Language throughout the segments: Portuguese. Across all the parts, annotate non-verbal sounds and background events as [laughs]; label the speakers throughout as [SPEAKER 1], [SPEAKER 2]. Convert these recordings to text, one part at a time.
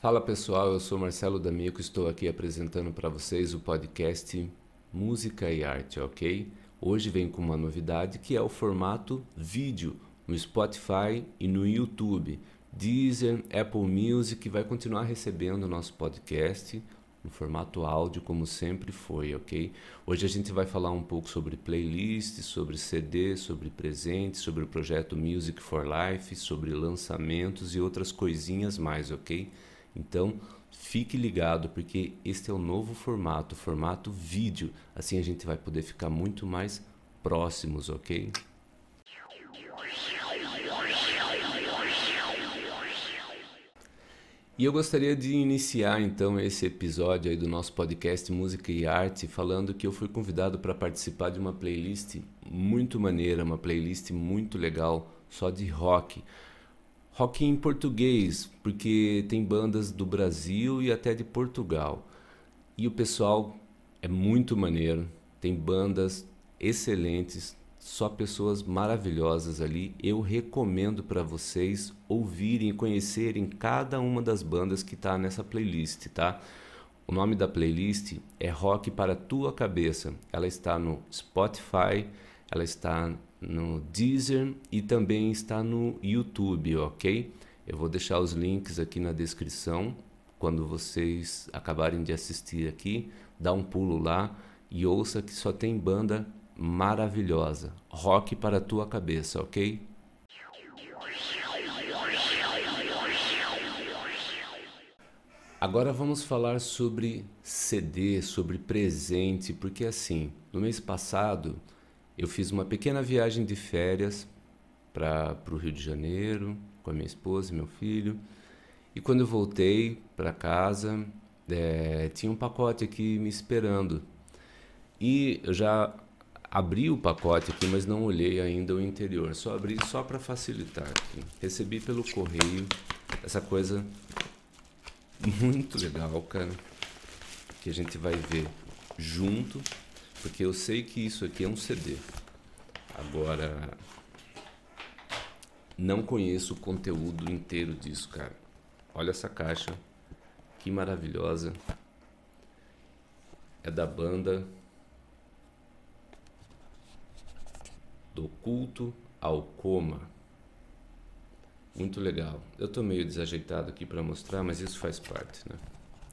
[SPEAKER 1] Fala pessoal, eu sou Marcelo D'Amico, estou aqui apresentando para vocês o podcast Música e Arte, ok? Hoje vem com uma novidade que é o formato vídeo no Spotify e no YouTube. Deezer, Apple Music vai continuar recebendo o nosso podcast no formato áudio como sempre foi, ok? Hoje a gente vai falar um pouco sobre playlists, sobre CD, sobre presentes, sobre o projeto Music for Life, sobre lançamentos e outras coisinhas mais, ok? Então, fique ligado porque este é o novo formato, formato vídeo. Assim a gente vai poder ficar muito mais próximos, ok? E eu gostaria de iniciar então esse episódio aí do nosso podcast Música e Arte falando que eu fui convidado para participar de uma playlist muito maneira, uma playlist muito legal só de rock rock em português, porque tem bandas do Brasil e até de Portugal. E o pessoal é muito maneiro, tem bandas excelentes, só pessoas maravilhosas ali. Eu recomendo para vocês ouvirem e conhecerem cada uma das bandas que está nessa playlist, tá? O nome da playlist é Rock para Tua Cabeça. Ela está no Spotify, ela está no Deezer e também está no YouTube, ok? Eu vou deixar os links aqui na descrição. Quando vocês acabarem de assistir aqui, dá um pulo lá e ouça que só tem banda maravilhosa. Rock para tua cabeça, ok? Agora vamos falar sobre CD, sobre presente, porque assim, no mês passado eu fiz uma pequena viagem de férias para o Rio de Janeiro com a minha esposa e meu filho. E quando eu voltei para casa, é, tinha um pacote aqui me esperando. E eu já abri o pacote aqui, mas não olhei ainda o interior. Só abri só para facilitar. Aqui. Recebi pelo correio essa coisa muito legal, cara, que a gente vai ver junto porque eu sei que isso aqui é um CD. Agora, não conheço o conteúdo inteiro disso, cara. Olha essa caixa, que maravilhosa. É da banda Do Culto ao Coma. Muito legal. Eu tô meio desajeitado aqui para mostrar, mas isso faz parte, né?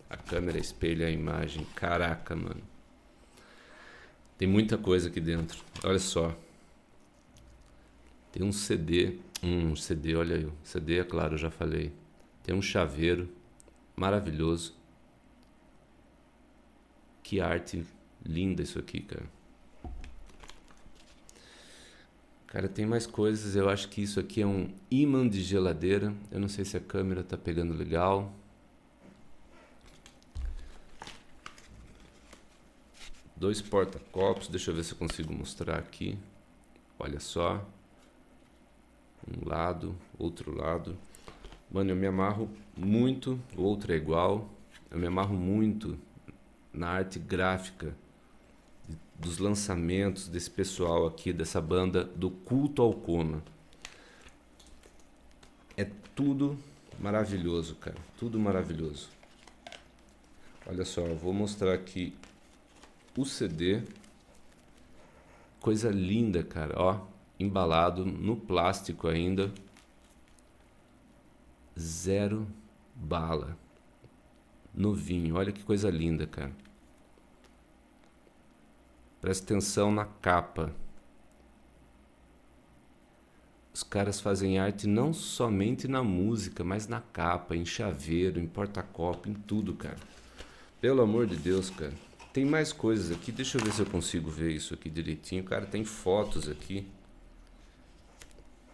[SPEAKER 1] A câmera espelha a imagem. Caraca, mano. Tem muita coisa aqui dentro. Olha só. Tem um CD. Um CD, olha aí. CD, é claro, já falei. Tem um chaveiro maravilhoso. Que arte linda isso aqui, cara. Cara, tem mais coisas. Eu acho que isso aqui é um imã de geladeira. Eu não sei se a câmera tá pegando legal. dois porta-copos, deixa eu ver se eu consigo mostrar aqui. Olha só. Um lado, outro lado. Mano, eu me amarro muito, o outro é igual. Eu me amarro muito na arte gráfica dos lançamentos desse pessoal aqui, dessa banda do Culto ao Coma. É tudo maravilhoso, cara. Tudo maravilhoso. Olha só, vou mostrar aqui o CD. Coisa linda, cara, ó, embalado no plástico ainda. Zero bala. Novinho, olha que coisa linda, cara. Presta atenção na capa. Os caras fazem arte não somente na música, mas na capa, em chaveiro, em porta-copo, em tudo, cara. Pelo amor de Deus, cara. Tem mais coisas aqui, deixa eu ver se eu consigo ver isso aqui direitinho. Cara, tem fotos aqui.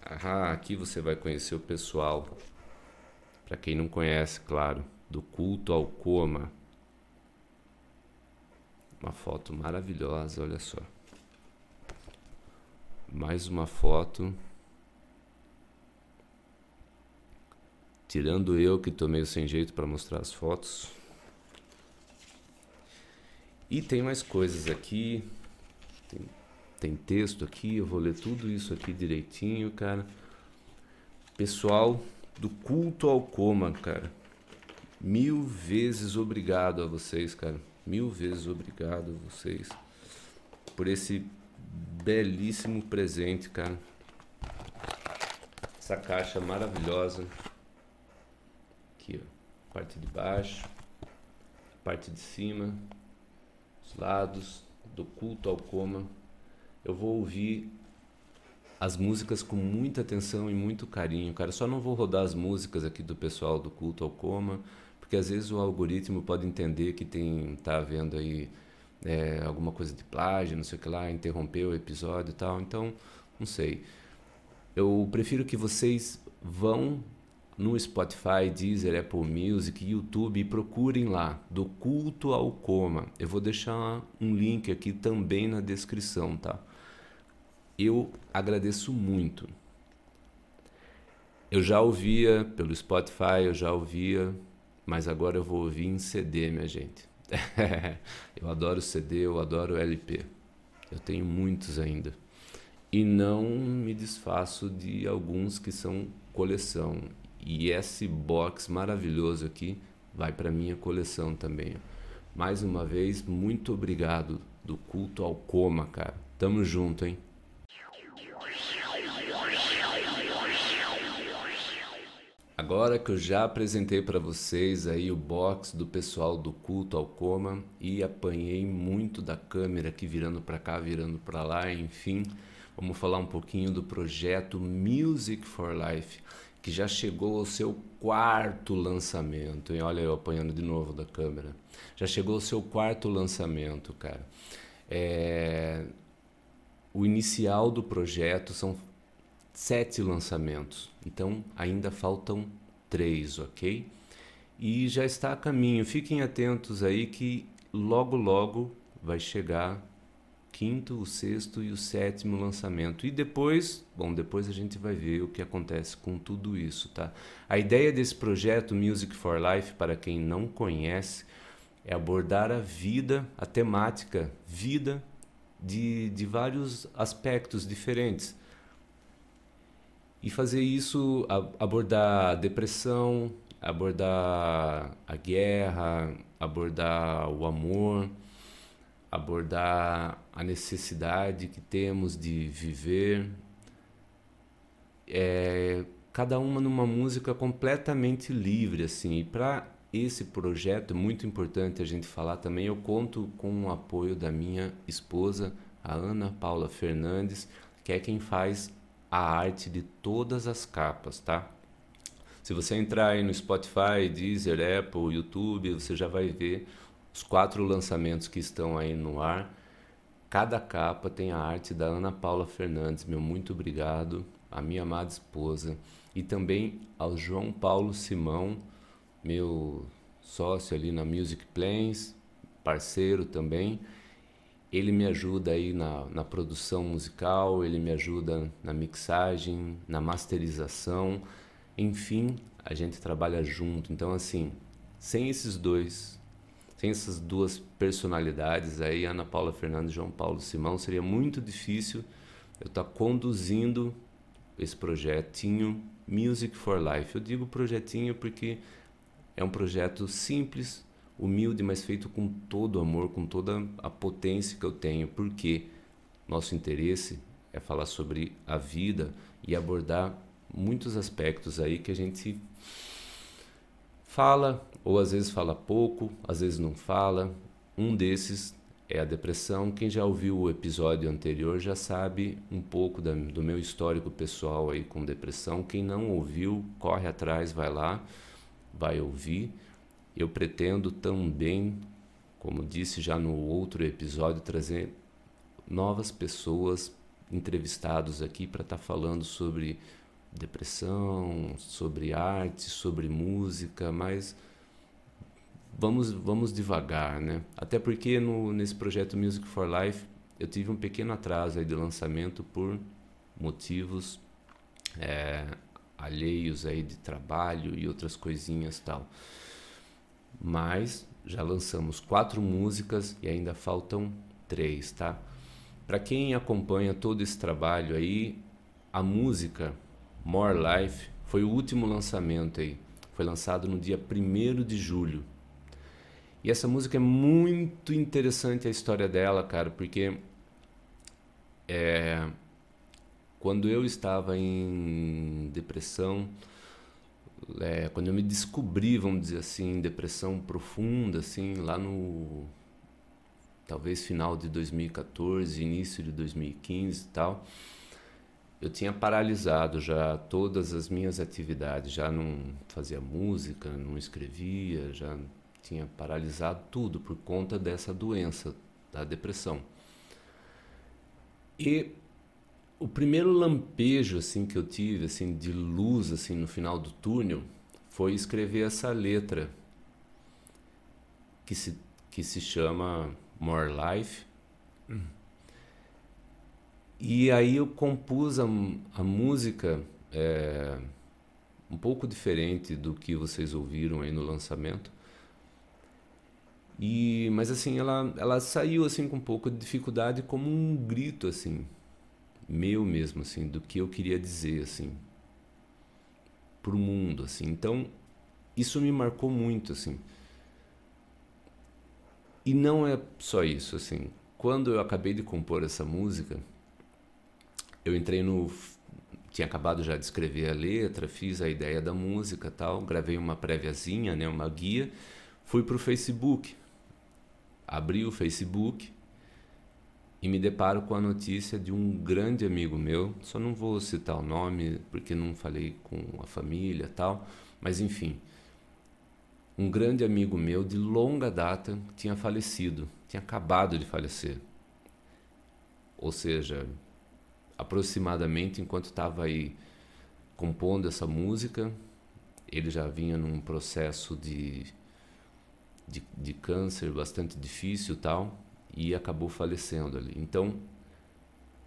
[SPEAKER 1] Ah, aqui você vai conhecer o pessoal. Para quem não conhece, claro, do culto ao coma. Uma foto maravilhosa, olha só. Mais uma foto. Tirando eu que tô meio sem jeito para mostrar as fotos. E tem mais coisas aqui. Tem, tem texto aqui, eu vou ler tudo isso aqui direitinho, cara. pessoal do culto ao coma, cara. Mil vezes obrigado a vocês, cara. Mil vezes obrigado a vocês por esse belíssimo presente, cara. Essa caixa maravilhosa. Aqui, ó. Parte de baixo, parte de cima, os lados, do culto ao coma. Eu vou ouvir as músicas com muita atenção e muito carinho, cara. Só não vou rodar as músicas aqui do pessoal do culto ao coma, porque às vezes o algoritmo pode entender que tem tá havendo aí é, alguma coisa de plágio, não sei o que lá, interrompeu o episódio e tal. Então, não sei. Eu prefiro que vocês vão no Spotify, Deezer, Apple Music, YouTube e procurem lá do culto ao coma. Eu vou deixar um link aqui também na descrição, tá? Eu agradeço muito. Eu já ouvia pelo Spotify, eu já ouvia, mas agora eu vou ouvir em CD, minha gente. [laughs] eu adoro CD, eu adoro LP. Eu tenho muitos ainda. E não me desfaço de alguns que são coleção. E esse box maravilhoso aqui vai para minha coleção também. Mais uma vez, muito obrigado do culto ao coma, cara. Tamo junto, hein? Agora que eu já apresentei para vocês aí o box do pessoal do culto ao coma e apanhei muito da câmera aqui virando para cá, virando para lá, enfim, vamos falar um pouquinho do projeto Music for Life que já chegou ao seu quarto lançamento. E olha eu apanhando de novo da câmera. Já chegou ao seu quarto lançamento, cara. É... O inicial do projeto são sete lançamentos, então ainda faltam três, ok? E já está a caminho. Fiquem atentos aí que logo logo vai chegar quinto, o sexto e o sétimo lançamento. E depois, bom, depois a gente vai ver o que acontece com tudo isso, tá? A ideia desse projeto Music for Life, para quem não conhece, é abordar a vida, a temática vida de, de vários aspectos diferentes. E fazer isso, abordar a depressão, abordar a guerra, abordar o amor, abordar a necessidade que temos de viver, é, cada uma numa música completamente livre assim. E para esse projeto é muito importante a gente falar também. Eu conto com o apoio da minha esposa, a Ana Paula Fernandes, que é quem faz a arte de todas as capas, tá? Se você entrar aí no Spotify, Deezer, Apple, YouTube, você já vai ver os quatro lançamentos que estão aí no ar. Cada capa tem a arte da Ana Paula Fernandes, meu muito obrigado, a minha amada esposa, e também ao João Paulo Simão, meu sócio ali na Music Plains, parceiro também. Ele me ajuda aí na, na produção musical, ele me ajuda na mixagem, na masterização, enfim, a gente trabalha junto. Então, assim, sem esses dois tem essas duas personalidades aí, Ana Paula Fernandes e João Paulo Simão, seria muito difícil eu estar tá conduzindo esse projetinho Music for Life. Eu digo projetinho porque é um projeto simples, humilde, mas feito com todo amor, com toda a potência que eu tenho, porque nosso interesse é falar sobre a vida e abordar muitos aspectos aí que a gente fala ou às vezes fala pouco, às vezes não fala. Um desses é a depressão. Quem já ouviu o episódio anterior já sabe um pouco da, do meu histórico pessoal aí com depressão. Quem não ouviu, corre atrás, vai lá, vai ouvir. Eu pretendo também, como disse já no outro episódio, trazer novas pessoas entrevistados aqui para estar tá falando sobre depressão, sobre arte, sobre música, mas vamos vamos devagar, né? Até porque no, nesse projeto Music for Life eu tive um pequeno atraso aí de lançamento por motivos é, alheios aí de trabalho e outras coisinhas tal. Mas já lançamos quatro músicas e ainda faltam três, tá? Para quem acompanha todo esse trabalho aí, a música More Life Foi o último lançamento aí. Foi lançado no dia 1 de julho. E essa música é muito interessante a história dela, cara, porque é, quando eu estava em depressão, é, quando eu me descobri, vamos dizer assim, em depressão profunda, assim, lá no talvez final de 2014, início de 2015 e tal, eu tinha paralisado já todas as minhas atividades, já não fazia música, não escrevia, já tinha paralisado tudo por conta dessa doença, da depressão. E o primeiro lampejo assim que eu tive assim de luz assim no final do túnel foi escrever essa letra que se que se chama More Life. E aí eu compus a, a música é, um pouco diferente do que vocês ouviram aí no lançamento. E, mas assim, ela, ela saiu assim com um pouco de dificuldade como um grito assim, meu mesmo assim, do que eu queria dizer assim pro mundo assim. Então, isso me marcou muito assim. E não é só isso, assim. Quando eu acabei de compor essa música, eu entrei no tinha acabado já de escrever a letra, fiz a ideia da música, tal, gravei uma préviazinha, né, uma guia, fui pro Facebook. Abri o Facebook e me deparo com a notícia de um grande amigo meu, só não vou citar o nome porque não falei com a família, tal, mas enfim, um grande amigo meu de longa data tinha falecido, tinha acabado de falecer. Ou seja, aproximadamente enquanto estava aí compondo essa música, ele já vinha num processo de, de, de câncer bastante difícil tal, e acabou falecendo ali. Então,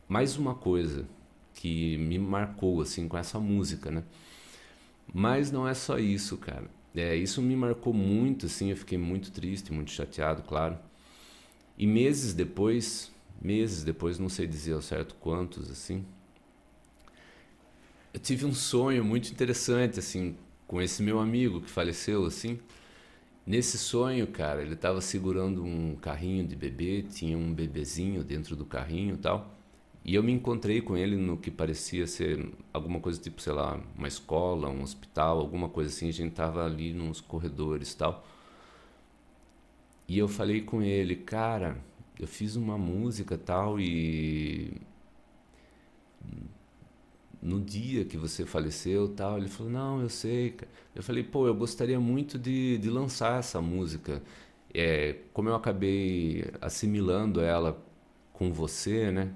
[SPEAKER 1] mais uma coisa que me marcou assim com essa música, né? Mas não é só isso, cara. É, isso me marcou muito, assim, eu fiquei muito triste, muito chateado, claro. E meses depois, meses depois, não sei dizer ao certo quantos, assim, eu tive um sonho muito interessante, assim, com esse meu amigo que faleceu, assim. Nesse sonho, cara, ele estava segurando um carrinho de bebê, tinha um bebezinho dentro do carrinho e tal. E eu me encontrei com ele no que parecia ser alguma coisa tipo, sei lá, uma escola, um hospital, alguma coisa assim. A gente tava ali nos corredores e tal. E eu falei com ele, cara, eu fiz uma música tal e no dia que você faleceu tal, ele falou, não, eu sei. Eu falei, pô, eu gostaria muito de, de lançar essa música. É, como eu acabei assimilando ela com você, né?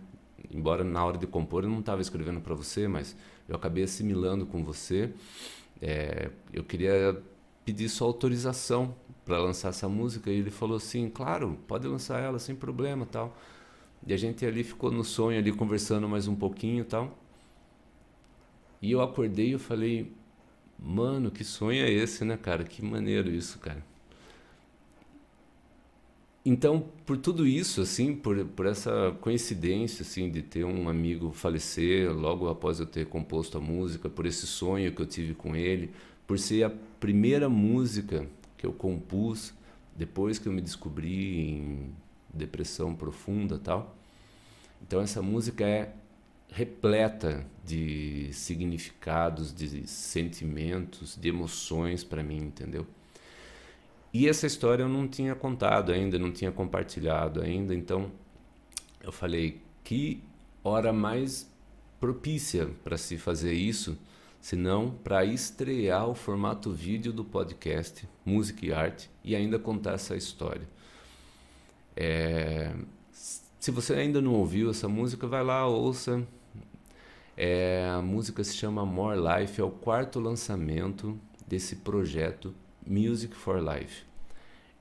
[SPEAKER 1] embora na hora de compor eu não estava escrevendo para você, mas eu acabei assimilando com você. É, eu queria pedir sua autorização para lançar essa música e ele falou assim, claro, pode lançar ela sem problema, tal. E a gente ali ficou no sonho ali conversando mais um pouquinho, tal. E eu acordei e eu falei, mano, que sonho é esse, né, cara? Que maneiro isso, cara. Então, por tudo isso, assim, por, por essa coincidência, assim, de ter um amigo falecer logo após eu ter composto a música, por esse sonho que eu tive com ele, por ser a primeira música que eu compus depois que eu me descobri em depressão profunda, tal. Então essa música é repleta de significados, de sentimentos, de emoções para mim, entendeu? E essa história eu não tinha contado ainda, não tinha compartilhado ainda, então eu falei que hora mais propícia para se fazer isso, senão para estrear o formato vídeo do podcast Música e Arte e ainda contar essa história. É, se você ainda não ouviu essa música, vai lá, ouça. É, a música se chama More Life, é o quarto lançamento desse projeto Music for Life.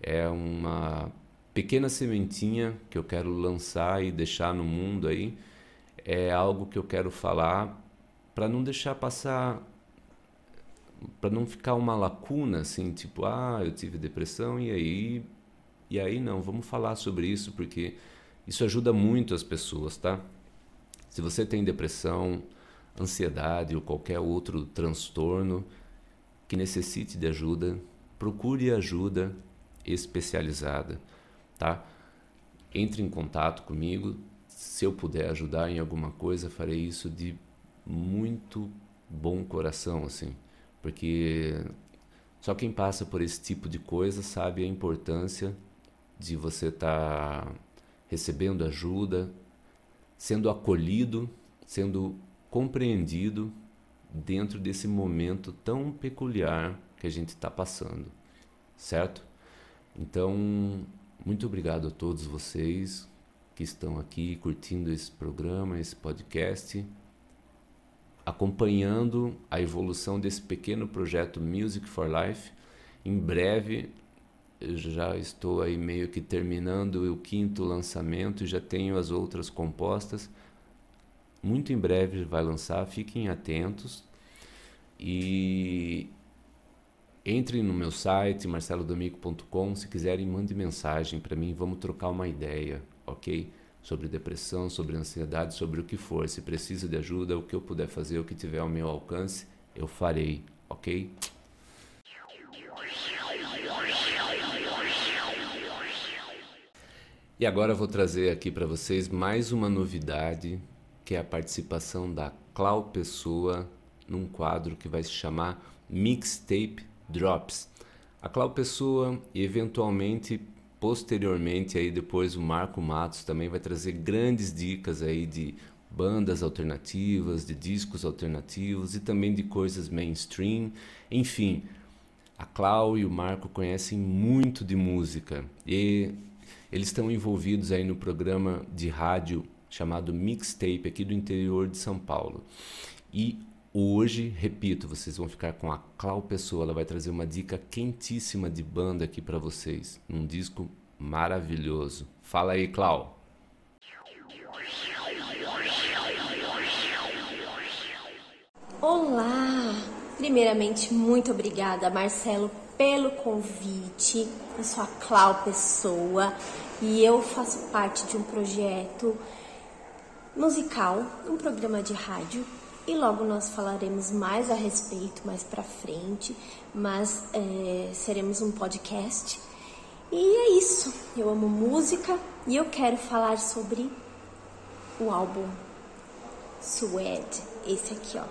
[SPEAKER 1] É uma pequena sementinha que eu quero lançar e deixar no mundo aí. É algo que eu quero falar para não deixar passar para não ficar uma lacuna assim, tipo, ah, eu tive depressão e aí e aí não, vamos falar sobre isso porque isso ajuda muito as pessoas, tá? Se você tem depressão, ansiedade ou qualquer outro transtorno que necessite de ajuda, procure ajuda especializada, tá? Entre em contato comigo, se eu puder ajudar em alguma coisa, farei isso de muito bom coração, assim, porque só quem passa por esse tipo de coisa sabe a importância de você estar tá recebendo ajuda, sendo acolhido, sendo compreendido dentro desse momento tão peculiar que a gente está passando, certo? Então, muito obrigado a todos vocês que estão aqui curtindo esse programa, esse podcast, acompanhando a evolução desse pequeno projeto Music for Life. Em breve, eu já estou aí meio que terminando o quinto lançamento e já tenho as outras compostas. Muito em breve vai lançar, fiquem atentos. E entrem no meu site marcelodomico.com, se quiserem mande mensagem para mim, vamos trocar uma ideia, ok? Sobre depressão, sobre ansiedade, sobre o que for. Se precisa de ajuda, o que eu puder fazer, o que tiver ao meu alcance, eu farei, ok? E agora vou trazer aqui para vocês mais uma novidade, que é a participação da Clau Pessoa num quadro que vai se chamar Mixtape Drops. A Clau Pessoa e eventualmente posteriormente aí depois o Marco Matos também vai trazer grandes dicas aí de bandas alternativas, de discos alternativos e também de coisas mainstream. Enfim, a Clau e o Marco conhecem muito de música e eles estão envolvidos aí no programa de rádio chamado Mixtape aqui do interior de São Paulo. E hoje, repito, vocês vão ficar com a Clau Pessoa, ela vai trazer uma dica quentíssima de banda aqui para vocês, num disco maravilhoso. Fala aí, Clau.
[SPEAKER 2] Olá! Primeiramente, muito obrigada, Marcelo, pelo convite. Eu sou a Clau Pessoa e eu faço parte de um projeto musical, um programa de rádio. E logo nós falaremos mais a respeito mais para frente, mas é, seremos um podcast. E é isso. Eu amo música e eu quero falar sobre o álbum Suede, esse aqui, ó.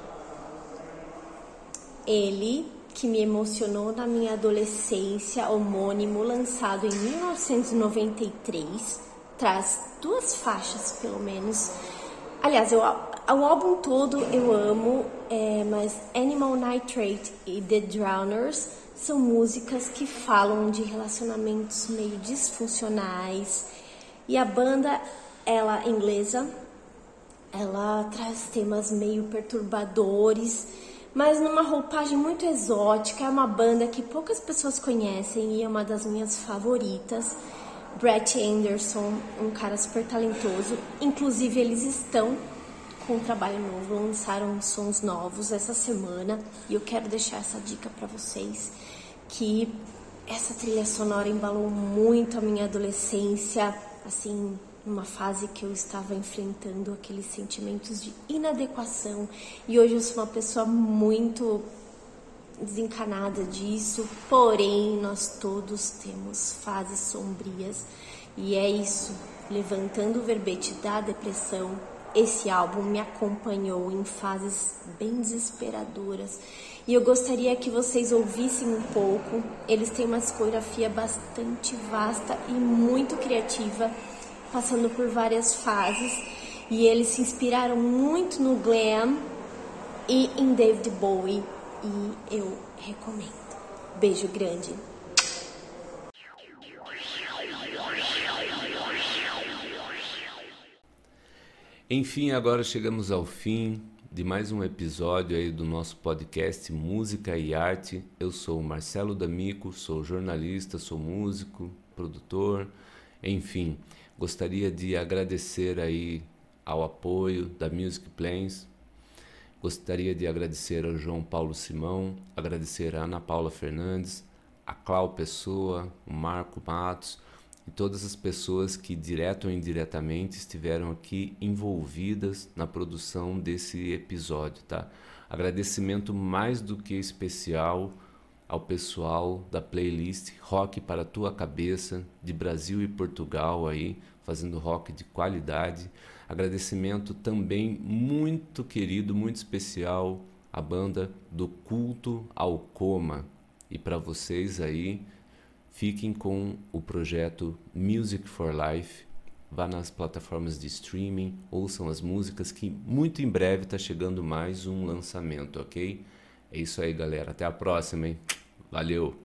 [SPEAKER 2] Ele que me emocionou na minha adolescência, homônimo, lançado em 1993, traz duas faixas, pelo menos. Aliás, eu, o álbum todo eu amo, é, mas Animal Nitrate e The Drowners são músicas que falam de relacionamentos meio disfuncionais. E a banda, ela inglesa, ela traz temas meio perturbadores mas numa roupagem muito exótica. É uma banda que poucas pessoas conhecem e é uma das minhas favoritas. Brett Anderson, um cara super talentoso. Inclusive, eles estão com um trabalho novo, lançaram sons novos essa semana e eu quero deixar essa dica para vocês que essa trilha sonora embalou muito a minha adolescência, assim, numa fase que eu estava enfrentando aqueles sentimentos de inadequação. E hoje eu sou uma pessoa muito desencanada disso, porém nós todos temos fases sombrias. E é isso, levantando o verbete da depressão, esse álbum me acompanhou em fases bem desesperadoras. E eu gostaria que vocês ouvissem um pouco. Eles têm uma discografia bastante vasta e muito criativa passando por várias fases e eles se inspiraram muito no glam e em David Bowie e eu recomendo. Beijo grande.
[SPEAKER 1] Enfim, agora chegamos ao fim de mais um episódio aí do nosso podcast Música e Arte. Eu sou Marcelo D'Amico, sou jornalista, sou músico, produtor, enfim. Gostaria de agradecer aí ao apoio da Music Plains. Gostaria de agradecer ao João Paulo Simão, agradecer a Ana Paula Fernandes, a Clau Pessoa, o Marco Matos e todas as pessoas que, direto ou indiretamente, estiveram aqui envolvidas na produção desse episódio, tá? Agradecimento mais do que especial ao pessoal da playlist Rock para Tua Cabeça, de Brasil e Portugal aí, fazendo rock de qualidade. Agradecimento também muito querido, muito especial à banda do Culto ao Coma. E para vocês aí, fiquem com o projeto Music for Life. Vá nas plataformas de streaming, ouçam as músicas que muito em breve está chegando mais um lançamento, ok? É isso aí, galera. Até a próxima, hein? Valeu!